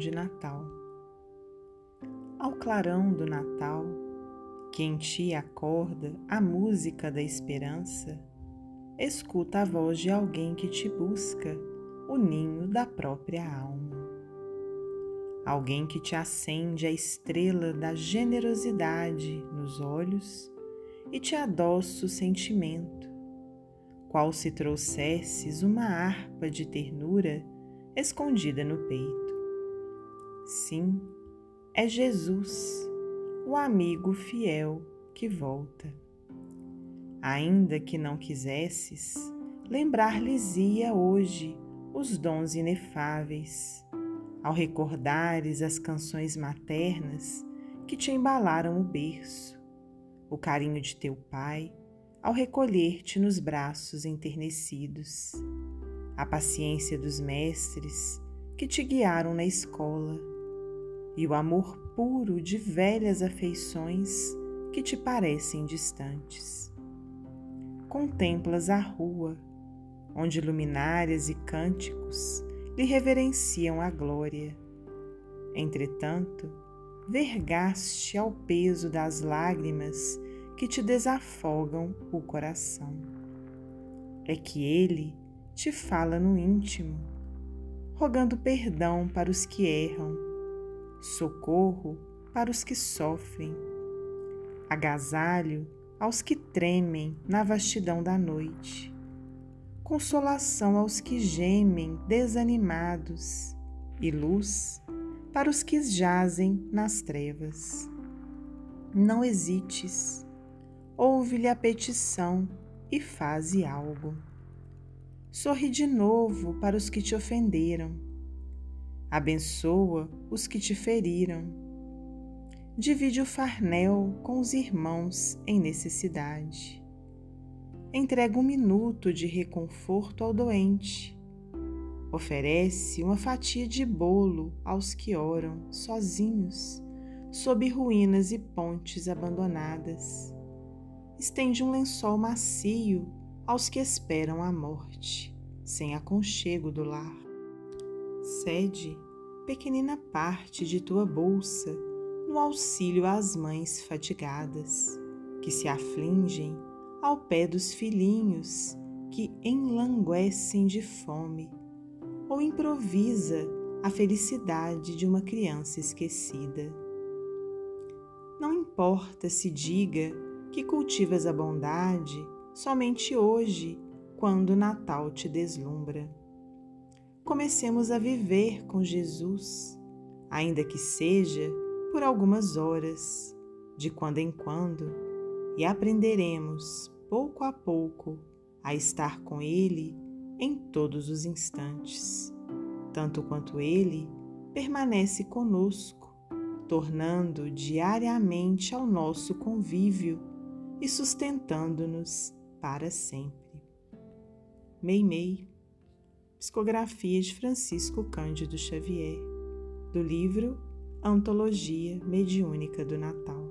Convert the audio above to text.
de Natal. Ao clarão do Natal, que em ti acorda a música da esperança, escuta a voz de alguém que te busca, o ninho da própria alma. Alguém que te acende a estrela da generosidade nos olhos e te adoça o sentimento, qual se trouxesses uma harpa de ternura escondida no peito. Sim, é Jesus, o amigo fiel que volta. Ainda que não quisesses, lembrar-lhes-ia hoje os dons inefáveis, ao recordares as canções maternas que te embalaram o berço, o carinho de teu pai, ao recolher-te nos braços enternecidos, a paciência dos mestres que te guiaram na escola e o amor puro de velhas afeições que te parecem distantes contemplas a rua, onde luminárias e cânticos lhe reverenciam a glória. Entretanto, vergaste ao peso das lágrimas que te desafogam o coração. É que ele te fala no íntimo, rogando perdão para os que erram, socorro para os que sofrem, agasalho aos que tremem na vastidão da noite, consolação aos que gemem desanimados e luz para os que jazem nas trevas. Não hesites, ouve-lhe a petição e faze algo. Sorri de novo para os que te ofenderam. Abençoa os que te feriram divide o farnel com os irmãos em necessidade. Entrega um minuto de reconforto ao doente. Oferece uma fatia de bolo aos que oram sozinhos sob ruínas e pontes abandonadas. Estende um lençol macio aos que esperam a morte, sem aconchego do lar. Cede pequenina parte de tua bolsa no auxílio às mães fatigadas, que se afligem ao pé dos filhinhos que enlanguecem de fome, ou improvisa a felicidade de uma criança esquecida. Não importa se diga que cultivas a bondade somente hoje, quando o Natal te deslumbra. Comecemos a viver com Jesus, ainda que seja por algumas horas, de quando em quando, e aprenderemos, pouco a pouco, a estar com Ele em todos os instantes, tanto quanto Ele permanece conosco, tornando diariamente ao nosso convívio e sustentando-nos para sempre. Meimei, psicografia de Francisco Cândido Xavier, do livro Antologia Mediúnica do Natal.